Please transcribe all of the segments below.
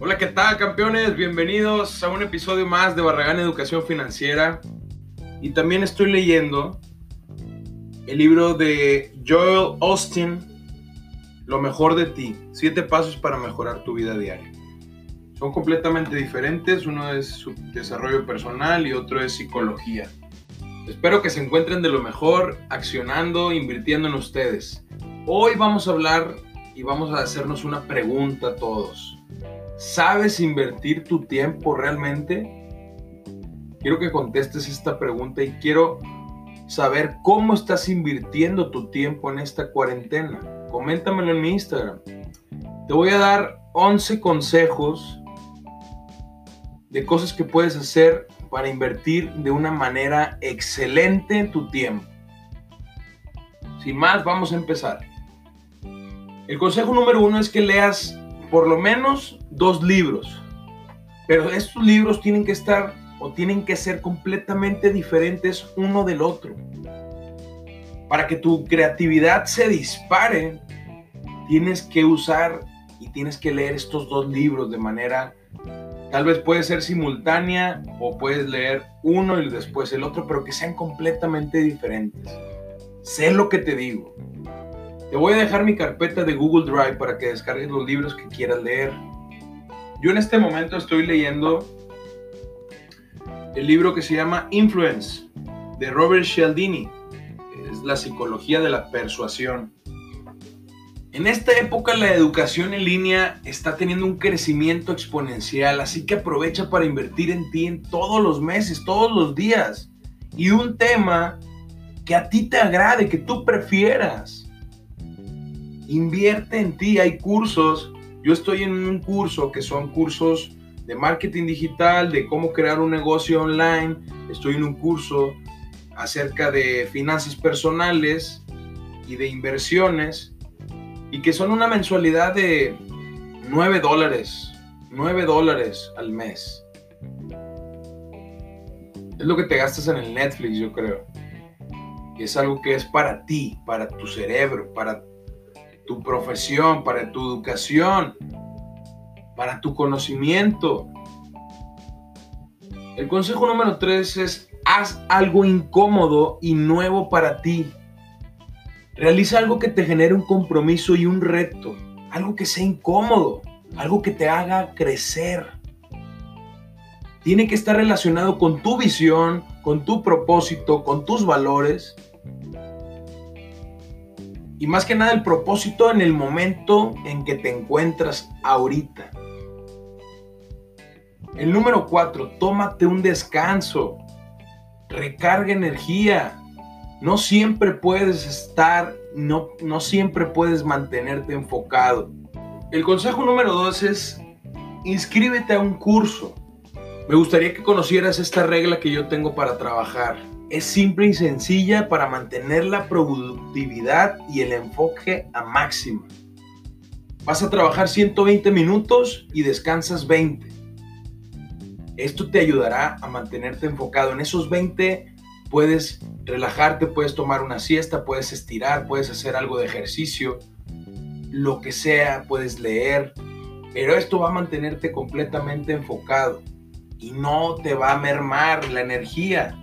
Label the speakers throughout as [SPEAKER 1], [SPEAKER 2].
[SPEAKER 1] Hola, ¿qué tal campeones? Bienvenidos a un episodio más de Barragán Educación Financiera. Y también estoy leyendo el libro de Joel Austin, Lo mejor de ti, siete pasos para mejorar tu vida diaria. Son completamente diferentes, uno es desarrollo personal y otro es psicología. Espero que se encuentren de lo mejor, accionando, invirtiendo en ustedes. Hoy vamos a hablar y vamos a hacernos una pregunta a todos. ¿Sabes invertir tu tiempo realmente? Quiero que contestes esta pregunta y quiero saber cómo estás invirtiendo tu tiempo en esta cuarentena. Coméntamelo en mi Instagram. Te voy a dar 11 consejos de cosas que puedes hacer para invertir de una manera excelente tu tiempo. Sin más, vamos a empezar. El consejo número uno es que leas por lo menos dos libros. Pero estos libros tienen que estar o tienen que ser completamente diferentes uno del otro. Para que tu creatividad se dispare, tienes que usar y tienes que leer estos dos libros de manera, tal vez puede ser simultánea o puedes leer uno y después el otro, pero que sean completamente diferentes. Sé lo que te digo. Te voy a dejar mi carpeta de Google Drive para que descargues los libros que quieras leer. Yo en este momento estoy leyendo el libro que se llama Influence de Robert Cialdini. Es la psicología de la persuasión. En esta época la educación en línea está teniendo un crecimiento exponencial, así que aprovecha para invertir en ti en todos los meses, todos los días. Y un tema que a ti te agrade, que tú prefieras. Invierte en ti, hay cursos. Yo estoy en un curso que son cursos de marketing digital, de cómo crear un negocio online. Estoy en un curso acerca de finanzas personales y de inversiones y que son una mensualidad de 9 dólares, 9 dólares al mes. Es lo que te gastas en el Netflix, yo creo. Es algo que es para ti, para tu cerebro, para tu profesión, para tu educación, para tu conocimiento. El consejo número tres es haz algo incómodo y nuevo para ti. Realiza algo que te genere un compromiso y un reto, algo que sea incómodo, algo que te haga crecer. Tiene que estar relacionado con tu visión, con tu propósito, con tus valores y más que nada el propósito en el momento en que te encuentras ahorita. El número cuatro, tómate un descanso. Recarga energía. No siempre puedes estar, no, no siempre puedes mantenerte enfocado. El consejo número dos es inscríbete a un curso. Me gustaría que conocieras esta regla que yo tengo para trabajar es simple y sencilla para mantener la productividad y el enfoque a máxima. Vas a trabajar 120 minutos y descansas 20. Esto te ayudará a mantenerte enfocado. En esos 20 puedes relajarte, puedes tomar una siesta, puedes estirar, puedes hacer algo de ejercicio, lo que sea, puedes leer. Pero esto va a mantenerte completamente enfocado y no te va a mermar la energía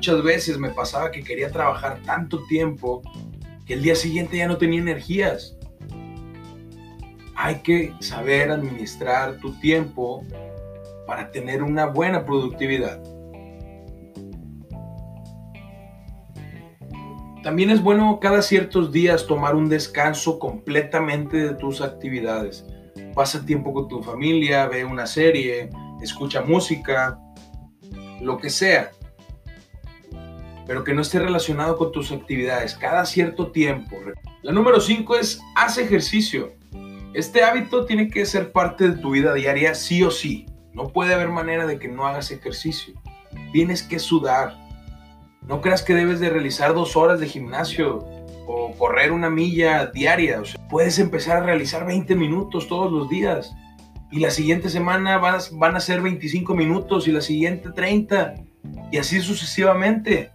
[SPEAKER 1] Muchas veces me pasaba que quería trabajar tanto tiempo que el día siguiente ya no tenía energías. Hay que saber administrar tu tiempo para tener una buena productividad. También es bueno cada ciertos días tomar un descanso completamente de tus actividades. Pasa tiempo con tu familia, ve una serie, escucha música, lo que sea pero que no esté relacionado con tus actividades cada cierto tiempo. La número 5 es haz ejercicio. Este hábito tiene que ser parte de tu vida diaria sí o sí. No puede haber manera de que no hagas ejercicio. Tienes que sudar. No creas que debes de realizar dos horas de gimnasio o correr una milla diaria. puedes empezar a realizar 20 minutos todos los días. Y la siguiente semana van a ser 25 minutos y la siguiente 30. Y así sucesivamente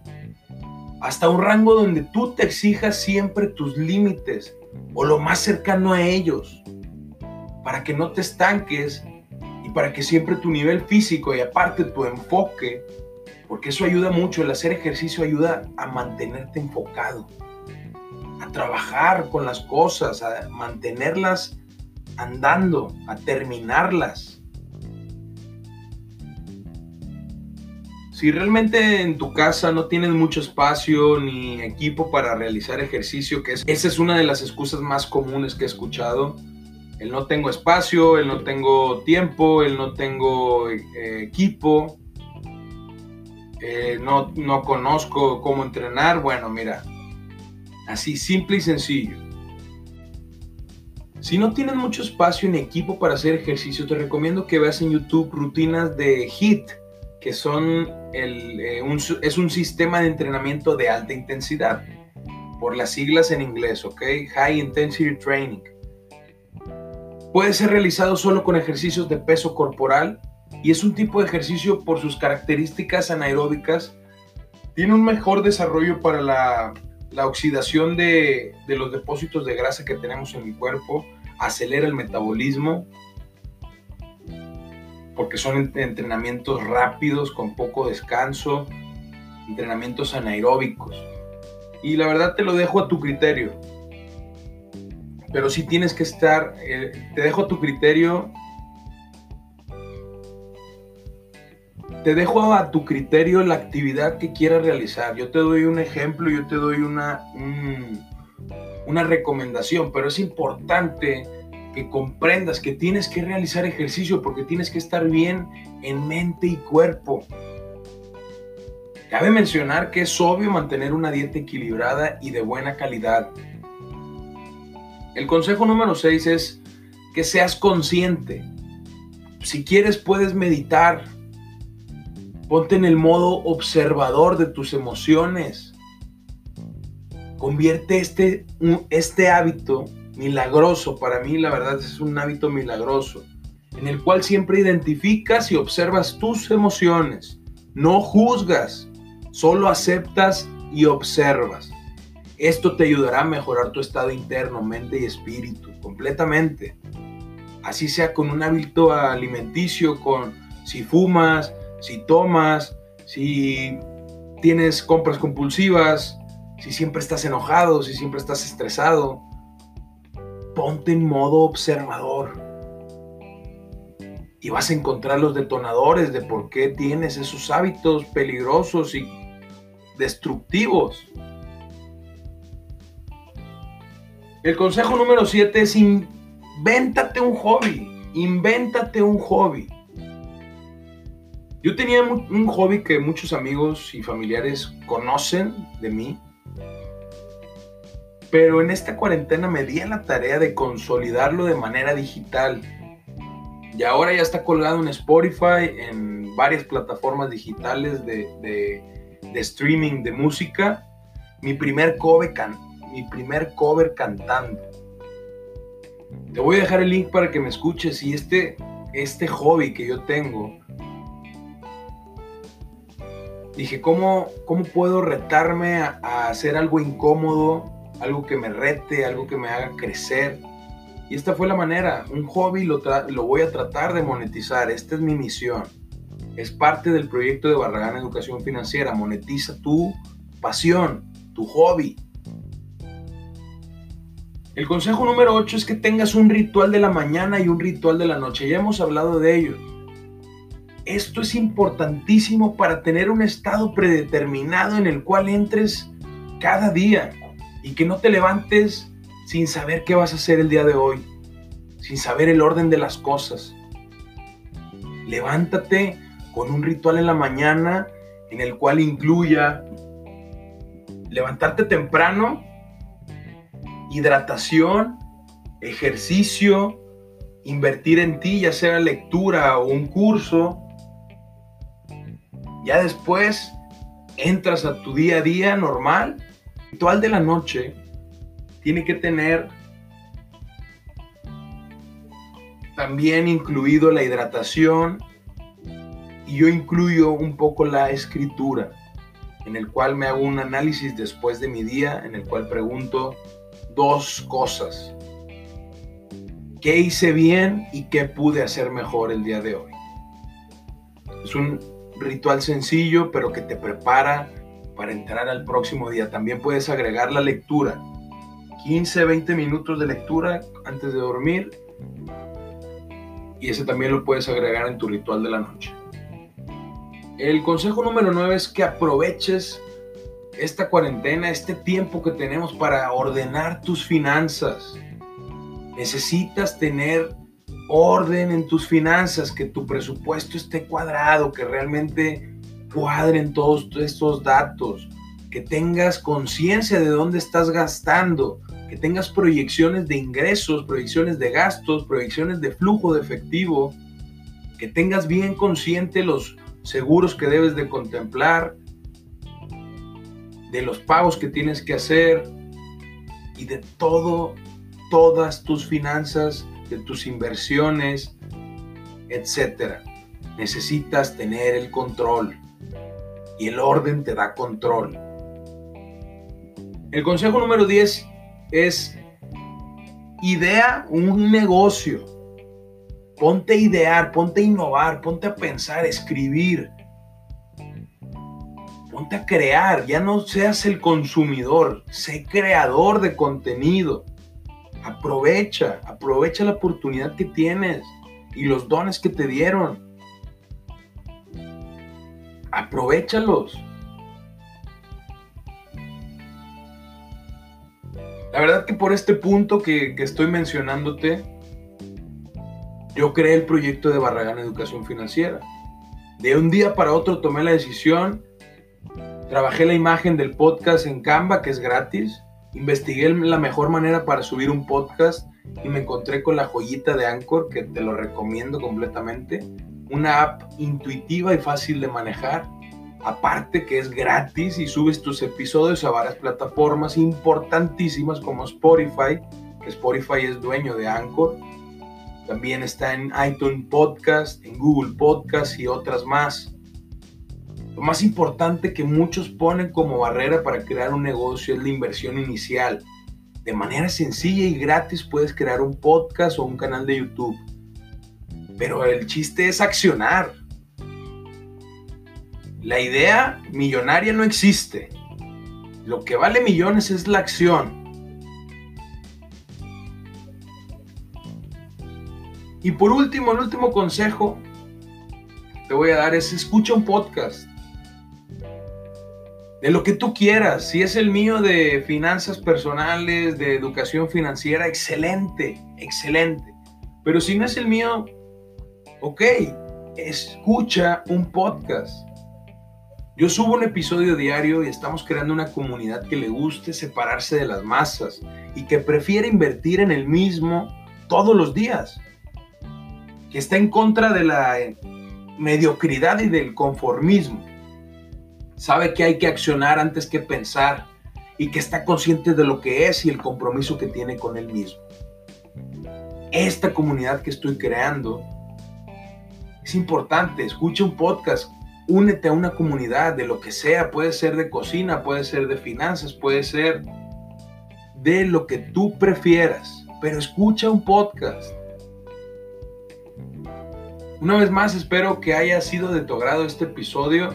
[SPEAKER 1] hasta un rango donde tú te exijas siempre tus límites o lo más cercano a ellos. para que no te estanques y para que siempre tu nivel físico y aparte tu enfoque, porque eso ayuda mucho, el hacer ejercicio ayuda a mantenerte enfocado, a trabajar con las cosas, a mantenerlas andando, a terminarlas. Si realmente en tu casa no tienes mucho espacio ni equipo para realizar ejercicio, que es, esa es una de las excusas más comunes que he escuchado, el no tengo espacio, el no tengo tiempo, el no tengo eh, equipo, eh, no, no conozco cómo entrenar, bueno, mira, así simple y sencillo. Si no tienes mucho espacio ni equipo para hacer ejercicio, te recomiendo que veas en YouTube rutinas de HIIT, que son eh, es un sistema de entrenamiento de alta intensidad, por las siglas en inglés, ¿ok? High Intensity Training. Puede ser realizado solo con ejercicios de peso corporal y es un tipo de ejercicio por sus características anaeróbicas. Tiene un mejor desarrollo para la, oxidación de los depósitos de grasa que tenemos en el cuerpo, acelera el metabolismo, porque son entrenamientos rápidos, con poco descanso, entrenamientos anaeróbicos. Y la verdad te lo dejo a tu criterio. Pero sí tienes que estar, eh, te dejo a tu criterio. Te dejo a tu criterio la actividad que quieras realizar. Yo te doy un ejemplo, yo te doy una, una recomendación, pero es importante que comprendas que tienes que realizar ejercicio porque tienes que estar bien en mente y cuerpo. Cabe mencionar que es obvio mantener una dieta equilibrada y de buena calidad. El consejo número 6 es que seas consciente. Si quieres puedes meditar. Ponte en el modo observador de tus emociones. Convierte este, este hábito milagroso. Para mí, la verdad, es un hábito milagroso, en el cual siempre identificas y observas tus emociones. No juzgas, solo aceptas y observas. Esto te ayudará a mejorar tu estado interno, mente y espíritu, completamente. Así sea con un hábito alimenticio, con si fumas, si tomas, si tienes compras compulsivas, si siempre estás enojado, si siempre estás estresado, ponte en modo observador. Y vas a encontrar los detonadores de por qué tienes esos hábitos peligrosos y destructivos. El consejo número 7 es invéntate un hobby. Invéntate un hobby. Yo tenía un hobby que muchos amigos y familiares conocen de mí, pero en esta cuarentena me di a la tarea de consolidarlo de manera digital. Y ahora ya está colgado en Spotify, en varias plataformas digitales de, streaming de música. Mi primer, cover mi primer cover cantando. Te voy a dejar el link para que me escuches y este, este hobby que yo tengo. Dije, ¿cómo, cómo puedo retarme a hacer algo incómodo algo que me rete, algo que me haga crecer. Y esta fue la manera, un hobby lo, lo voy a tratar de monetizar, esta es mi misión. Es parte del proyecto de Barragán Educación Financiera, monetiza tu pasión, tu hobby. El consejo número 8 es que tengas un ritual de la mañana y un ritual de la noche. Ya hemos hablado de ello. Esto es importantísimo para tener un estado predeterminado en el cual entres cada día y que no te levantes sin saber qué vas a hacer el día de hoy, sin saber el orden de las cosas. Levántate con un ritual en la mañana en el cual incluya levantarte temprano, hidratación, ejercicio, invertir en ti, ya sea lectura o un curso. Ya después entras a tu día a día normal ritual de la noche tiene que tener también incluido la hidratación y yo incluyo un poco la escritura, en el cual me hago un análisis después de mi día, en el cual pregunto dos cosas. qué hice bien y qué pude hacer mejor el día de hoy. Es un ritual sencillo, pero que te prepara para entrar al próximo día. También puedes agregar la lectura. 15, 20 minutos de lectura antes de dormir. Y ese también lo puedes agregar en tu ritual de la noche. El consejo número 9 es que aproveches esta cuarentena, este tiempo que tenemos para ordenar tus finanzas. Necesitas tener orden en tus finanzas, que tu presupuesto esté cuadrado, que realmente cuadren todos estos datos, que tengas conciencia de dónde estás gastando, que tengas proyecciones de ingresos, proyecciones de gastos, proyecciones de flujo de efectivo, que tengas bien consciente los seguros que debes de contemplar, de los pagos que tienes que hacer y de todo, todas tus finanzas, de tus inversiones, etcétera. Necesitas tener el control y el orden te da control. El consejo número 10 es idea un negocio. Ponte a idear, ponte a innovar, ponte a pensar, escribir. Ponte a crear, ya no seas el consumidor, sé creador de contenido. Aprovecha, aprovecha la oportunidad que tienes y los dones que te dieron. Aprovechalos. La verdad que por este punto que, estoy mencionándote, yo creé el proyecto de Barragán Educación Financiera. De un día para otro tomé la decisión, trabajé la imagen del podcast en Canva, que es gratis, investigué la mejor manera para subir un podcast y me encontré con la joyita de Anchor, que te lo recomiendo completamente. Una app intuitiva y fácil de manejar aparte que es gratis y subes tus episodios a varias plataformas importantísimas como Spotify, que Spotify es dueño de Anchor. También está en iTunes Podcast, en Google Podcast y otras más. Lo más importante que muchos ponen como barrera para crear un negocio es la inversión inicial. De manera sencilla y gratis puedes crear un podcast o un canal de YouTube. Pero el chiste es accionar la idea millonaria no existe. Lo que vale millones es la acción. Y por último, el último consejo que te voy a dar es escucha un podcast. De lo que tú quieras. Si es el mío de finanzas personales, de educación financiera, excelente, excelente. Pero si no es el mío, ok, escucha un podcast. Yo subo un episodio diario y estamos creando una comunidad que le guste separarse de las masas y que prefiere invertir en el mismo todos los días. Que está en contra de la mediocridad y del conformismo. Sabe que hay que accionar antes que pensar y que está consciente de lo que es y el compromiso que tiene con él mismo. Esta comunidad que estoy creando es importante. Escucha un podcast únete a una comunidad de lo que sea, puede ser de cocina, puede ser de finanzas, puede ser de lo que tú prefieras, pero escucha un podcast. Una vez más, espero que haya sido de tu agrado este episodio.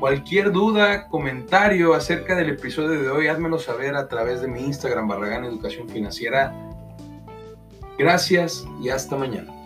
[SPEAKER 1] Cualquier duda, comentario acerca del episodio de hoy, házmelo saber a través de mi Instagram, Barragán Educación Financiera. Gracias y hasta mañana.